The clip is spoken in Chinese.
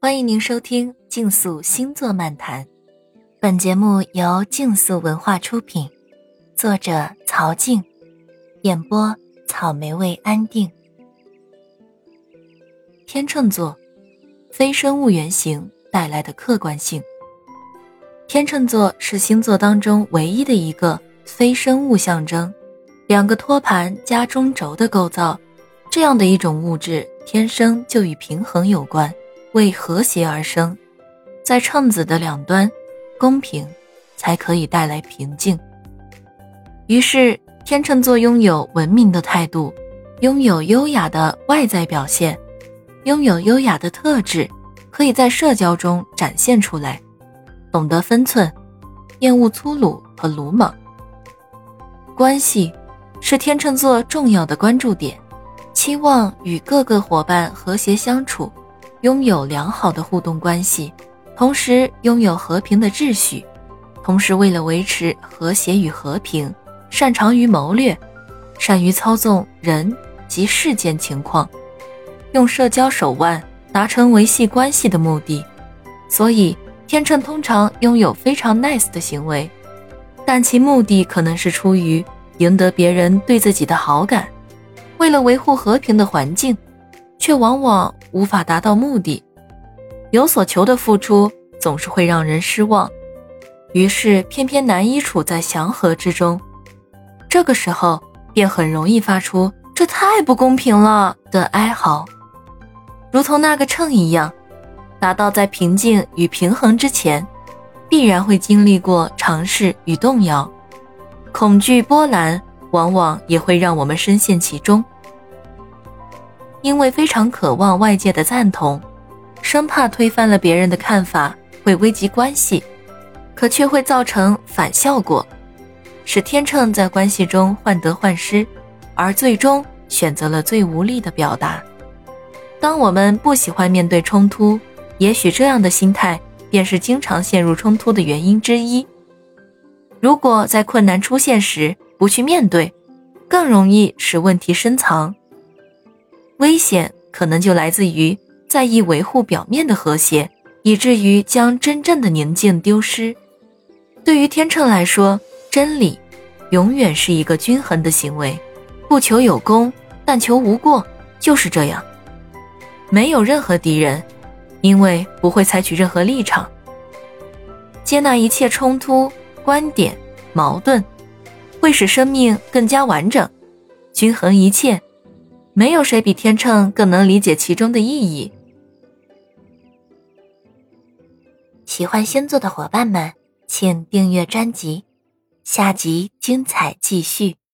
欢迎您收听《竞速星座漫谈》，本节目由竞速文化出品，作者曹静，演播草莓味安定。天秤座，非生物原型带来的客观性。天秤座是星座当中唯一的一个非生物象征，两个托盘加中轴的构造，这样的一种物质天生就与平衡有关。为和谐而生，在秤子的两端，公平才可以带来平静。于是，天秤座拥有文明的态度，拥有优雅的外在表现，拥有优雅的特质，可以在社交中展现出来，懂得分寸，厌恶粗鲁和鲁莽。关系是天秤座重要的关注点，期望与各个伙伴和谐相处。拥有良好的互动关系，同时拥有和平的秩序，同时为了维持和谐与和平，擅长于谋略，善于操纵人及事件情况，用社交手腕达成维系关系的目的。所以，天秤通常拥有非常 nice 的行为，但其目的可能是出于赢得别人对自己的好感，为了维护和平的环境。却往往无法达到目的，有所求的付出总是会让人失望，于是偏偏难以处在祥和之中。这个时候便很容易发出“这太不公平了”的哀嚎，如同那个秤一样，达到在平静与平衡之前，必然会经历过尝试与动摇，恐惧波澜往往也会让我们深陷其中。因为非常渴望外界的赞同，生怕推翻了别人的看法会危及关系，可却会造成反效果，使天秤在关系中患得患失，而最终选择了最无力的表达。当我们不喜欢面对冲突，也许这样的心态便是经常陷入冲突的原因之一。如果在困难出现时不去面对，更容易使问题深藏。危险可能就来自于在意维护表面的和谐，以至于将真正的宁静丢失。对于天秤来说，真理永远是一个均衡的行为，不求有功，但求无过，就是这样。没有任何敌人，因为不会采取任何立场。接纳一切冲突、观点、矛盾，会使生命更加完整。均衡一切。没有谁比天秤更能理解其中的意义。喜欢星座的伙伴们，请订阅专辑，下集精彩继续。